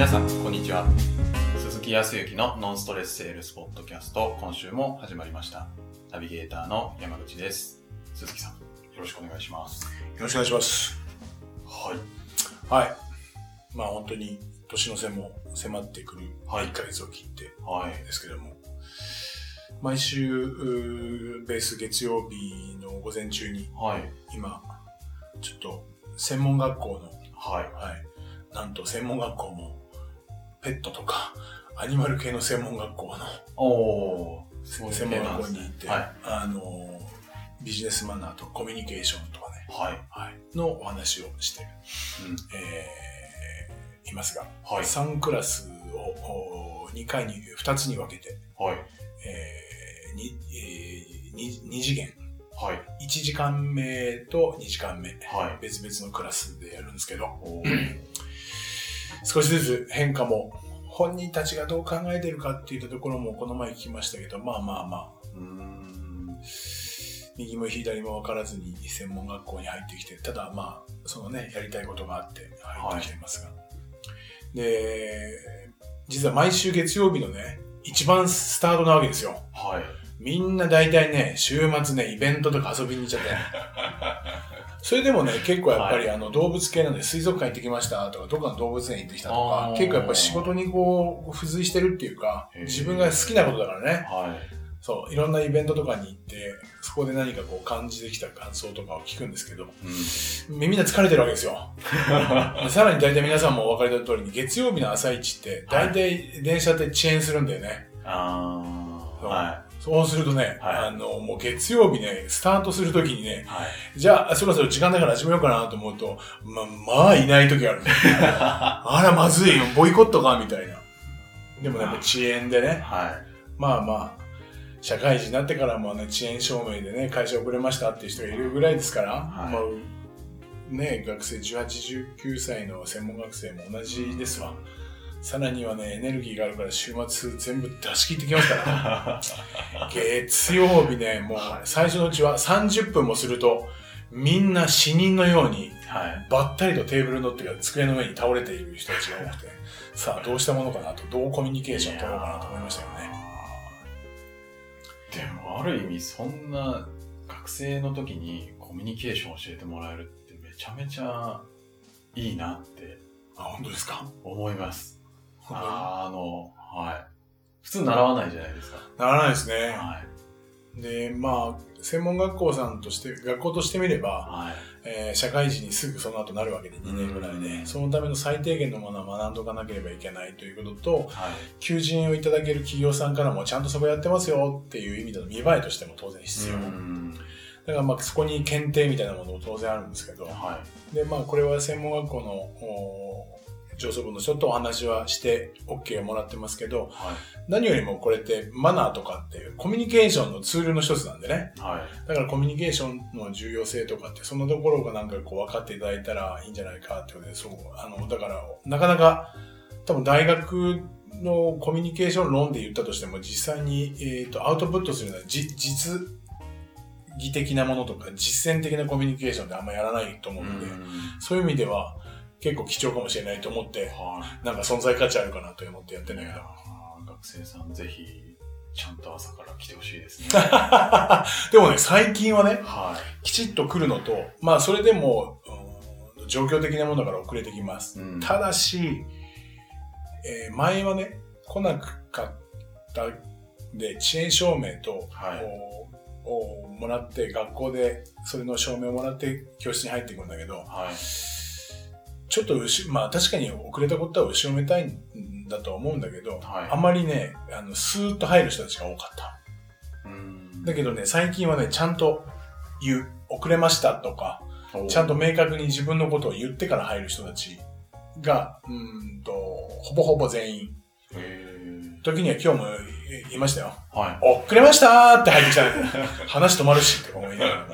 皆さん、こんにちは。鈴木康之のノンストレスセールスポッドキャスト、今週も始まりました。ナビゲーターの山口です。鈴木さん、よろしくお願いします。よろしくお願いします。はい。はい。まあ本当に年の瀬も迫ってくるはい1ヶ月を切ってはい。ですけども、毎週ベース月曜日の午前中にはい。今、ちょっと専門学校の、はい。はい、なんと専門学校もペットとかアニマル系の専門学校のお専門学校に行って、はい。あの、ビジネスマナーとコミュニケーションとかね、はい。はい、のお話をして、うん。えーいますが、はい。3クラスを2回に、2つに分けて、はい。えーにえー、2, 次元、はい。1時間目と2時間目、はい。別々のクラスでやるんですけど、少しずつ変化も、本人たちがどう考えてるかっていったところもこの前聞きましたけど、まあまあまあ、うーん。右も左も分からずに専門学校に入ってきて、ただまあ、そのね、やりたいことがあって入ってきていますが。で、実は毎週月曜日のね、一番スタートなわけですよ。はい。みんな大体ね、週末ね、イベントとか遊びに行っちゃって。それでもね、結構やっぱり、あの動物系なんで水族館行ってきましたとか、どっかの動物園行ってきたとか結構やっぱり仕事にこう、付随してるっていうか自分が好きなことだからね。はい。そう、いろんなイベントとかに行って、そこで何かこう感じてきた感想とかを聞くんですけど、うん。みんな疲れてるわけですよ。でさらに大体皆さんもお分かりの通りに、月曜日の朝一って、大体電車って遅延するんだよね。あー。はそうするとね、はいあの、もう月曜日ね、スタートするときにねい。、はい。じゃあ、そろそろ時間だから始めようかなと思うと、ま、まあ、いない時がある。あら、まずいよ、ボイコットか、みたいな。でもね、やっぱ遅延でね、はい。まあまあ、社会人になってからもね、遅延証明でね、会社遅れましたっていう人がいるぐらいですから、はいまあ、ね、学生18、19歳の専門学生も同じですわ。さらにはね、エネルギーがあるから週末全部出し切ってきますから。月曜日ね、もう最初のうちは30分もすると、みんな死人のように、はい。ばったりとテーブルのっていうか机の上に倒れている人たちが多くて、さあどうしたものかなと、どうコミュニケーションを取ろうかなと思いましたよね。でもある意味そんな学生の時にコミュニケーションを教えてもらえるってめちゃめちゃいいなってあ、本当ですか？思います。本当にあの、はい。普通習わないじゃないですか。ならないですね。はい。で、まあ、専門学校さんとして、学校としてみれば、はい。えー社会人にすぐその後なるわけで2年ぐらいうんで、そのための最低限のものは学んどかなければいけないということと、はい。求人をいただける企業さんからもちゃんとそこやってますよっていう意味での見栄えとしても当然必要。うんだからまあそこに検定みたいなものも当然あるんですけど、はで、まあこれは専門学校のお上層部のちょっとお話はして OK をもらってますけど、い。はい。何よりもこれってマナーとかっていうコミュニケーションのツールの一つなんでね。はい。だからコミュニケーションの重要性とかってそんなところがなんかこう分かっていただいたらいいんじゃないかってことで、そう、あの、だからなかなか多分大学のコミュニケーション論で言ったとしても実際に、えー、とアウトプットするのはじ実技的なものとか実践的なコミュニケーションであんまやらないと思うので、そういう意味では結構貴重かもしれないと思って、はい。なんか存在価値あるかなと思ってやってんだけど。学生さんぜひ、ちゃんと朝から来てほしいですね。でもね、最近はね、はい。きちっと来るのと、まあそれでも、うん状況的なものだから遅れてきます。うんただし、えー前はね、来なかったで、遅延証明と、はいををもらって、学校でそれの証明をもらって教室に入っていくんだけど、はい。ちょっとまあ確かに遅れたことは後ろめたいんだとは思うんだけど、はいあまりね、あの、スーッと入る人たちが多かった。うんだけどね、最近はね、ちゃんと言う、遅れましたとか、ちゃんと明確に自分のことを言ってから入る人たちが、うーんと、ほぼほぼ全員。へ時には今日もいいましたよ。ーはい。遅れましたーって入ってきたら、話止まるしって思いながら。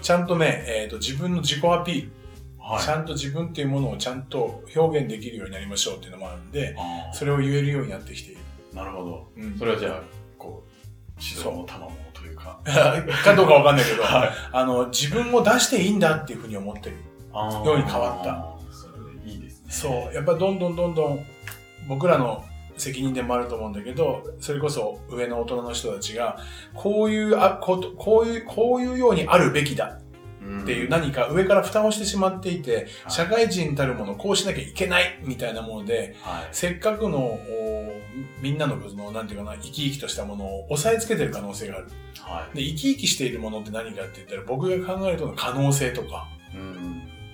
ちゃんとね、えっ、と、自分の自己アピール、はい。ちゃんと自分っていうものをちゃんと表現できるようになりましょうっていうのもあるんで、それを言えるようになってきている。なるほど。うんそれはじゃあ、こう、指導の賜物というか。かどうかわかんないけど、はい。あの、自分を出していいんだっていうふうに思ってる。ように変わった。それでいいですそう。やっぱどんどんどんどん僕らの責任でもあると思うんだけど、それこそ上の大人の人たちが、こういう、あ、こと、こういう、こういうようにあるべきだっていう何か上から蓋をしてしまっていて、社会人たるものこうしなきゃいけないみたいなもので、はい。せっかくのおみんなのその、なんていうかな、生き生きとしたものを押さえつけてる可能性がある。はで、生き生きしているものって何かって言ったら、僕が考えると可能性とか。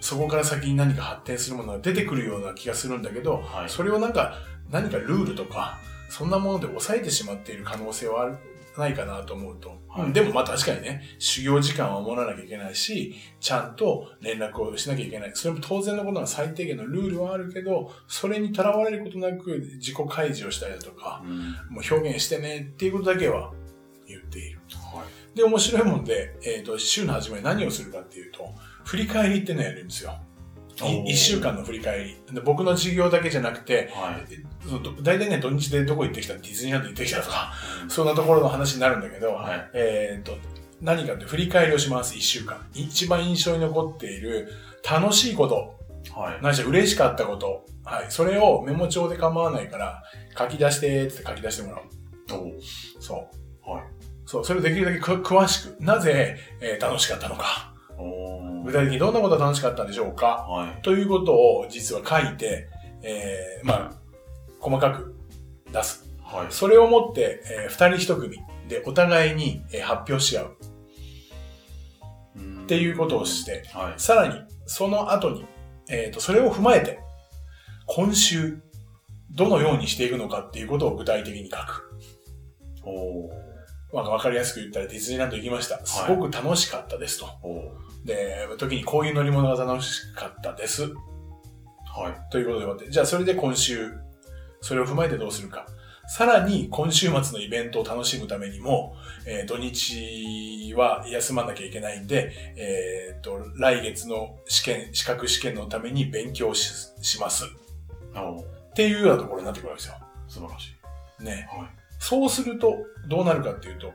そこから先に何か発展するものが出てくるような気がするんだけど、はい。それをなんか、何かルールとか、そんなもので抑えてしまっている可能性はある、ないかなと思うと。はいうんでもまあ確かにね、修行時間は守らなきゃいけないし、ちゃんと連絡をしなきゃいけない。それも当然のことは最低限のルールはあるけど、それにとらわれることなく自己開示をしたりだとか、うん。もう表現してねっていうことだけは言っている。はい。で、面白いもんで、えっ、と、週の初めに何をするかっていうと、振り返りってのをやるんですよ。おーい一週間の振り返り。で僕の授業だけじゃなくて、はい。大体ね、土日でどこ行ってきた？ディズニーランド行ってきたとか、そんなところの話になるんだけど、はい。えっ、と、何かって振り返りをします、一週間。一番印象に残っている楽しいこと、はい。何しろ嬉しかったこと、はい。それをメモ帳で構わないから、書き出してって書き出してもらう。そう。はい。そう、それをできるだけく詳しく、なぜ、えー楽しかったのか、具体的にどんなことが楽しかったんでしょうか、はい。ということを実は書いて、えーまあ、細かく出す。はい。それをもって、えー二人一組でお互いに、えー発表し合うっっていうことをして、はい。さらに、その後に、えっ、と、それを踏まえて、今週、どのようにしていくのかっていうことを具体的に書く。おーまあ、わかりやすく言ったらディズニーランド行きました。すごく楽しかったですと。おーで、時にこういう乗り物が楽しかったです。はい。ということで終わって。じゃあ、それで今週、それを踏まえてどうするか。さらに、今週末のイベントを楽しむためにも、えー土日は休まなきゃいけないんで、えーっと、来月の試験、資格試験のために勉強しします。っていうようなところになってくるわけですよ。素晴らしい。ね。はい。そうすると、どうなるかっていうと、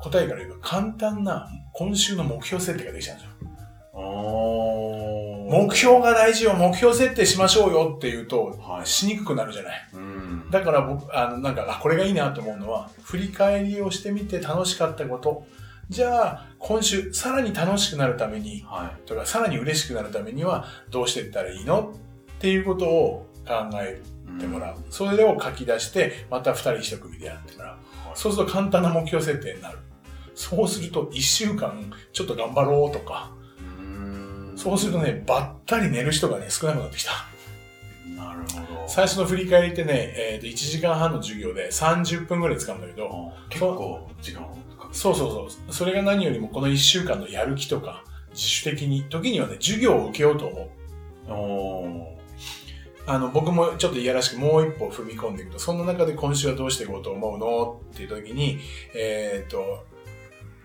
答えから言うと簡単な今週の目標設定ができちゃうんですよ。目標が大事よ、目標設定しましょうよって言うと、はいしにくくなるじゃない。うん。だから僕、あの、なんか、あ、これがいいなと思うのは、振り返りをしてみて楽しかったこと。じゃあ、今週、さらに楽しくなるために、はい。とか、さらに嬉しくなるためには、どうしていったらいいの？っていうことを考えてもらう。それを書き出して、また二人一組でやってもらう。はいそうすると簡単な目標設定になる。そうすると、一週間、ちょっと頑張ろうとか、うんそうするとね、ばったり寝る人がね、少なくなってきた。なるほど。最初の振り返りってね、えーと1時間半の授業で30分ぐらい使うんだけど、あ結構時間そうそうそう。それが何よりもこの1週間のやる気とか、自主的に、時にはね、授業を受けようと思う。おあの、僕もちょっといやらしくもう一歩踏み込んでいくと、そんな中で今週はどうしていこうと思うのっていう時に、えっ、と、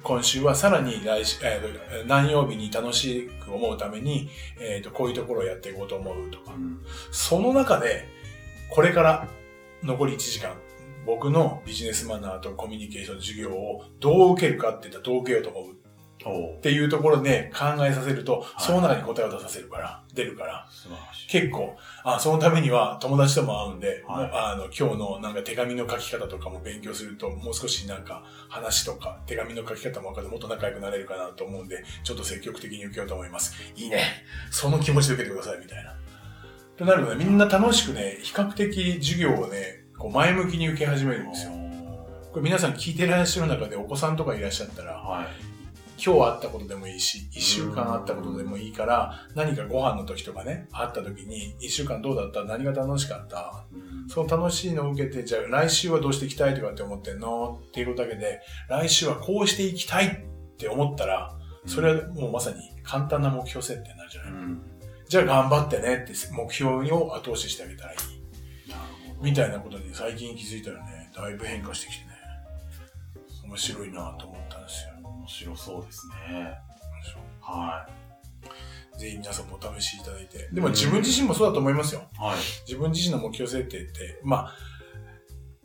今週はさらに来週、えーと何曜日に楽しく思うために、えっ、と、こういうところをやっていこうと思うとか。ー、うん。その中で、これから残り1時間、僕のビジネスマナーとコミュニケーション授業をどう受けるかって言ったらどう受けようと思うおっていうところで考えさせると、いその中に答えを出させるから、出るから。結構、あ、そのためには友達とも会うんで、はいあの、今日のなんか手紙の書き方とかも勉強すると、もう少しなんか話とか手紙の書き方も分かってもっと仲良くなれるかなと思うんで、ちょっと積極的に受けようと思います。いいね。その気持ちで受けてください、みたいな。となるとね、みんな楽しくね、比較的授業をね、こう前向きに受け始めるんですよ。これ皆さん聞いてらっしゃる中でお子さんとかいらっしゃったら、はい。今日あったことでもいいし、一週間あったことでもいいから、何かご飯の時とかね、会った時に、一週間どうだった？何が楽しかった？うんその楽しいのを受けて、じゃあ来週はどうしていきたいとかって思ってんの？っていうことだけで、来週はこうしていきたいって思ったら、それはもうまさに簡単な目標設定になるじゃない、うん。じゃあ頑張ってねって目標を後押ししてあげたらいい。なるほど。みたいなことに最近気づいたらね、だいぶ変化してきてね、面白いなと思ったんですよ。面白そうですね。はぜひ皆さんもお試しいただいて。でも自分自身もそうだと思いますよ。い。はい。自分自身の目標設定って、まあ、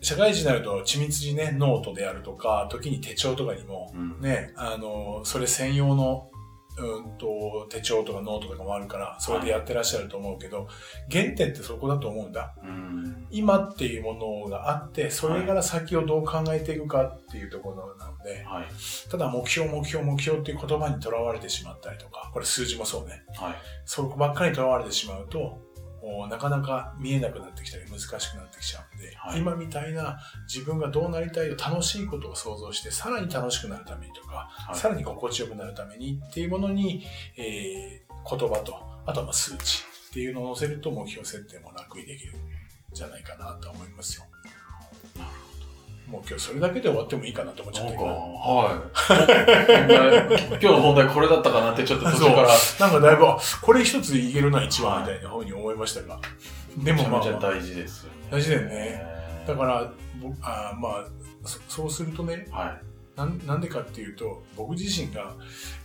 社会人になると緻密にね、ノートであるとか、時に手帳とかにも、うん。ね、あの、それ専用のうんと、手帳とかノートとかもあるから、それでやってらっしゃると思うけど、原点ってそこだと思うんだ。うん。今っていうものがあって、それから先をどう考えていくかっていうところなので、はい。ただ目標、目標、目標っていう言葉にとらわれてしまったりとか、これ数字もそうね。はい。そこばっかりにとらわれてしまうと、なかなか見えなくなってきたり難しくなってきちゃうんで、はい今みたいな自分がどうなりたいと楽しいことを想像して、さらに楽しくなるためにとか、はいさらに心地よくなるためにっていうものに、えー言葉と、あとはまあ数値っていうのを載せると目標設定も楽にできるんじゃないかなと思いますよ。もう今日それだけで終わってもいいかなと思っちゃったけど。はい。今日の本題これだったかなってちょっと途中から。なんかだいぶ、あこれ一ついけるな、一番みたいな方に思いましたが。でもまあ、まあ、大事ですよね。大事だよねねだから、ぼあーまあそ、そうするとねはなん、なんでかっていうと、僕自身が、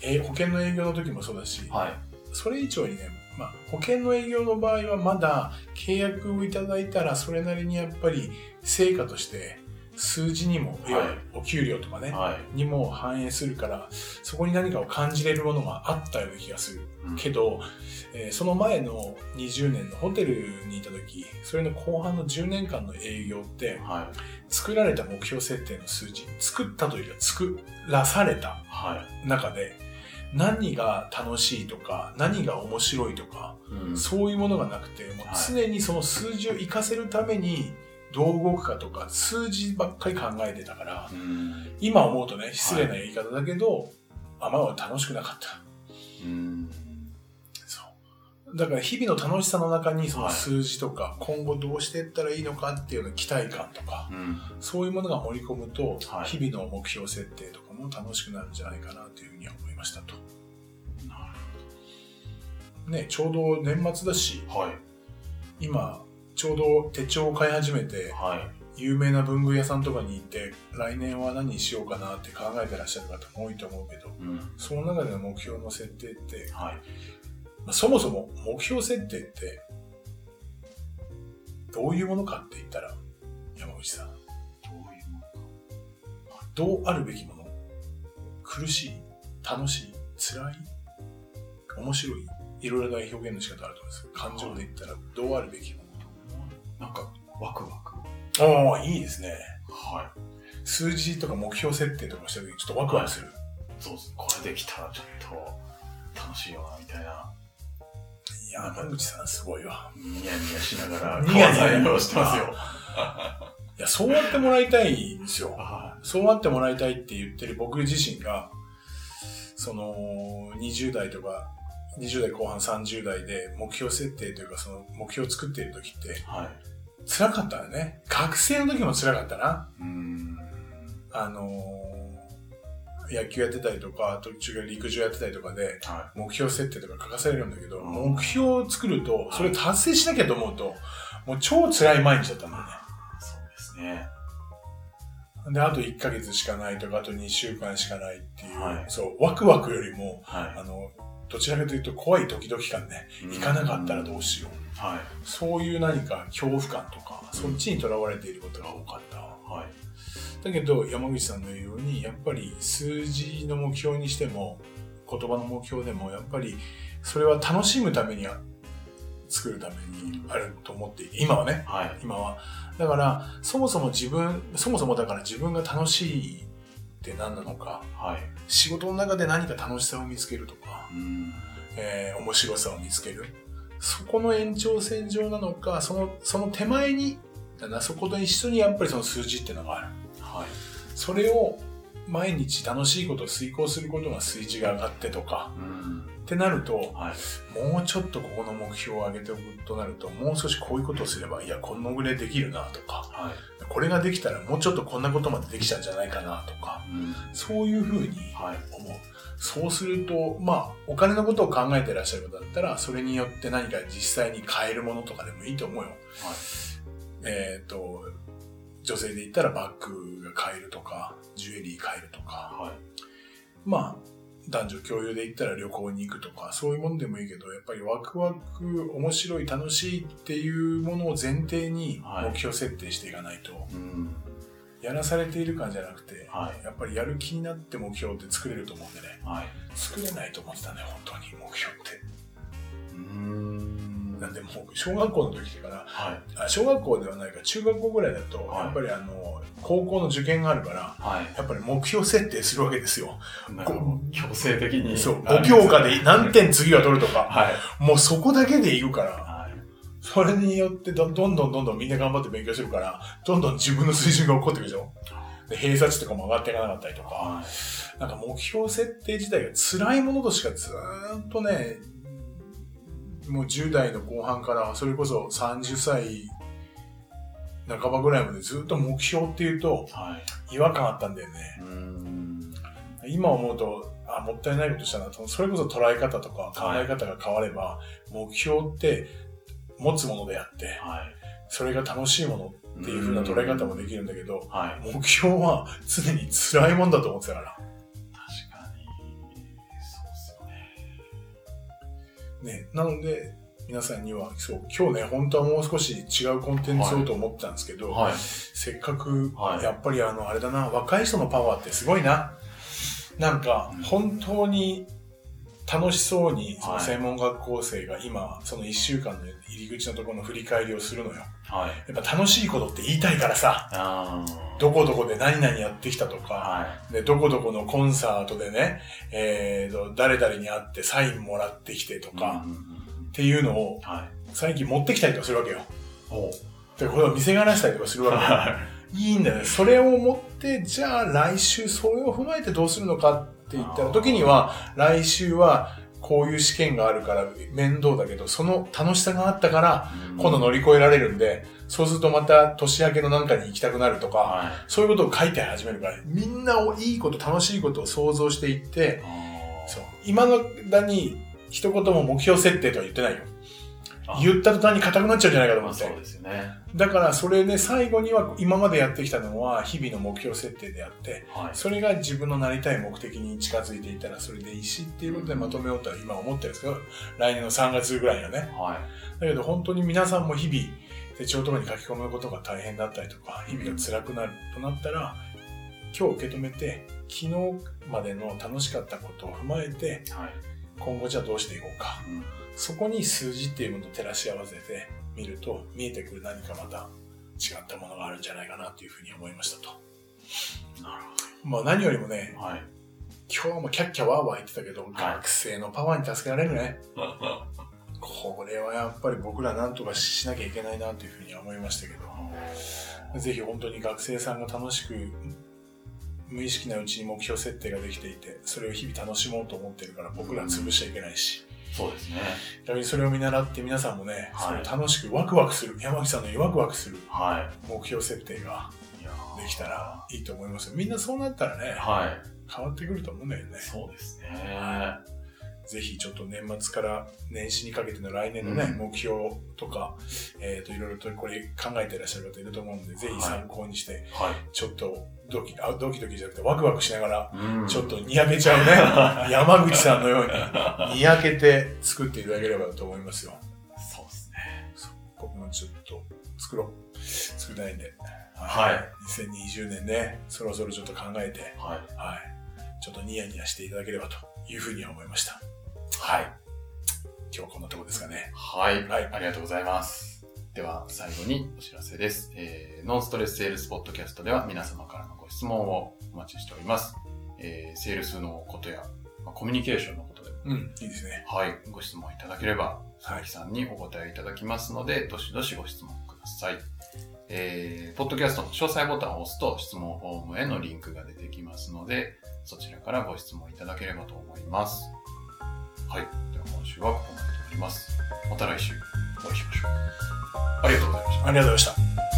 えー保険の営業の時もそうだしい。、はい。それ以上にね、まあ、保険の営業の場合はまだ契約をいただいたら、それなりにやっぱり成果として、数字にも、はいいわゆるお給料とかね、はい。にも反映するから、そこに何かを感じれるものがあったような気がする。うんけど、えーその前の20年のホテルにいた時、それの後半の10年間の営業って、はい。作られた目標設定の数字、作ったというか作らされたはい。中で、何が楽しいとか、何が面白いとか、うんそういうものがなくて、もうはい常にその数字を活かせるために、どう動くかとか、数字ばっかり考えてたから、うん。今思うとね、失礼な言い方だけど、あまり楽しくなかった。うん。そう。だから日々の楽しさの中にそのはい数字とか、今後どうしていったらいいのかっていうの期待感とか、うん。そういうものが盛り込むと、はい日々の目標設定とかも楽しくなるんじゃないかなというふうに思いましたと。なね、ちょうど年末だし。今、ちょうど手帳を買い始めて、はい。有名な文具屋さんとかに行って、来年は何にしようかなって考えてらっしゃる方も多いと思うけど、うん。その中での目標の設定って、はい。まあそもそも目標設定って、どういうものかって言ったら、山口さん、どういうものどうあるべきもの？苦しい？楽しい？辛い？面白い？いろいろな表現の仕方あると思うんです。けど、感情で言ったらどうあるべきもなんか、ワクワク。のああ、いいですね。は数字とか目標設定とかした時ちょっとワクワクする。い。そうです。これできたらちょっと楽しいよな、みたいな。いや、山口さんすごいわ。ニヤニヤしながら、ニヤニヤしてますよ。いや、そうやってもらいたいんですよ。はそうなってもらいたいって言ってる僕自身が、その、20代とか、20代後半30代で目標設定というかその目標を作っている時ってい。はい。辛かったよね。学生の時も辛かったな。あのー野球やってたりとか、途中から陸上やってたりとかで、は目標設定とか書かされるんだけど、うん目標を作ると、それ達成しなきゃと思うと、もう超辛い毎日だったんだよね。い。そうですね。で、あと1ヶ月しかないとか、あと2週間しかないっていう、はいそう、ワクワクよりも、はあの、どちらかというと怖いドキドキ感ね、い。行かなかったらどうしよう。はい。そういう何か恐怖感とか、そっちにとらわれていることが多かった。はい。だけど、山口さんの言うように、やっぱり数字の目標にしても、言葉の目標でも、やっぱり、それは楽しむためには、作るためにあると思っていて、今はね、はい。今は。だから、そもそも自分、そもそもだから自分が楽しいって何なのか、はい。仕事の中で何か楽しさを見つけるとか、うーん。えー面白さを見つける。そこの延長線上なのか、その、その手前に、だな、そこと一緒にやっぱりその数字っていうのがある。はい。それを毎日楽しいことを遂行することが数字が上がってとか、うーん。ってなると、はい。もうちょっとここの目標を上げておくとなると、もう少しこういうことをすれば、いや、このぐらいできるなとか、はい。これができたらもうちょっとこんなことまでできちゃうんじゃないかなとか、うん。そういうふうにはい。思う。そうすると、まあ、お金のことを考えてらっしゃる方だったら、それによって何か実際に買えるものとかでもいいと思うよ。はい。えっ、と、女性で言ったらバッグが買えるとか、ジュエリー買えるとか、はい。まあ、男女共有で言ったら旅行に行くとか、そういうものでもいいけど、やっぱりワクワク、面白い、楽しいっていうものを前提にはい目標設定していかないと、うん。やらされている感じゃなくて、はい。やっぱりやる気になって目標って作れると思うんでね。はい。作れないと思ってたね、本当に目標って。うーん。なんでもう、小学校の時から、はい。あ小学校ではないか、中学校ぐらいだと、はいやっぱりあの、高校の受験があるから、はい。やっぱり目標設定するわけですよ。強制的に。そう、あ5教科で何点次は取るとか、はい。もうそこだけでいくから、はい。それによってどどんどんどんどんみんな頑張って勉強するから、どんどん自分の水準が起こってくるでしょ。で、偏差値とかも上がっていかなかったりとか、はい。なんか目標設定自体が辛いものとしかずーっとね、もう10代の後半からそれこそ30歳半ばぐらいまでずっと目標っていうとはい。違和感あったんだよね。うーん。今思うと、あ、もったいないことしたなと、それこそ捉え方とか考え方が変われば、目標って持つものであって、はい。それが楽しいものっていう風な捉え方もできるんだけど、はい。目標は常に辛いもんだと思ってたから。ね。ね、なので、皆さんには、そう、今日ね、本当はもう少し違うコンテンツをと思ってたんですけど、はい。せっかく、はいやっぱりあの、あれだな、若い人のパワーってすごいな。なんかうん、本当に楽しそうに、そのはい専門学校生が今、その1週間の入り口のところの振り返りをするのよ。はい。やっぱ楽しいことって言いたいからさ、どこどこで何々やってきたとか、はで、どこどこのコンサートでね、えーと、誰々に会ってサインもらってきてとい。か、うんうんうんっていうのをはい。最近持ってきたりとかするわけよ。おで、これを見せがらしたりとかするわけよ。いいんだよね。それを持って、じゃあ来週それを踏まえてどうするのかって言ったら、時には、来週はこういう試験があるから面倒だけど、その楽しさがあったから、今度乗り越えられるんで、そうするとまた年明けのなんかに行きたくなるとか、はい。そういうことを書いて始めるから、みんなをいいこと、楽しいことを想像していって、そう。今の間に一言も目標設定とは言ってないよ。あ言った途端に硬くなっちゃうんじゃないかと思ってまあそう。ですよね。だからそれで最後には今までやってきたのは日々の目標設定であって、はい。それが自分のなりたい目的に近づいていったらそれでいいしっていうことでまとめようとは今思ってるんですけど、来年の3月ぐらいにはね。はい。だけど本当に皆さんも日々手帳とかに書き込むことが大変だったりとか、日々が辛くなるとなったら、今日受け止めて、昨日までの楽しかったことを踏まえて、はい。今後じゃあどうしていこうか。うんそこに数字っていうものと照らし合わせてみると、見えてくる何かまた違ったものがあるんじゃないかなというふうに思いましたと。なるまあ何よりもね、ほど。はい。今日もキャッキャワーワー言ってたけど、い学生のパワーに助けられるね。これはやっぱり僕らなんとかしなきゃいけないなというふうには思いましたけど、ぜひ本当に学生さんが楽しく、無意識なうちに目標設定ができていて、それを日々楽しもうと思ってるから僕らは潰しちゃいけないし、そうですね。逆にそれを見習って皆さんもね、はいそれを楽しくワクワクする、山木さんのようにワクワクするは目標設定ができたらいいと思いますよ。みんなそうなったらね、はい。変わってくると思うんだよね。そうですね。ぜひちょっと年末から年始にかけての来年のね、うん目標とか、えっ、と、いろいろとこれ考えていらっしゃる方いると思うので、ぜひ参考にして、はい。ちょっとドキ、あ、ドキドキじゃなくてワクワクしながら、うんちょっとにやけちゃうね、山口さんのように、にやけて作っていただければと思いますよ。そうですね。僕もちょっと作ろう。作りたいんで。はい。2020年ね、そろそろちょっと考えて、はい。はい。ちょっとニヤニヤしていただければというふうには思いました。はい。今日はこんなとこですかね。はい。はいありがとうございます。では、最後にお知らせです。えー、ノンストレスセールスポッドキャストでは皆様からのご質問をお待ちしております。えー、セールスのことや、まあ、コミュニケーションのことでも、うん、いいですね。はい、ご質問いただければ、佐木さんにお答えいただきますので、どしどしご質問ください。えー、ポッドキャストの詳細ボタンを押すと質問フォームへのリンクが出てきますので、そちらからご質問いただければと思います。はい。では今週はここまでとなります。また来週お会いしましょう。ありがとうございました。ありがとうございました。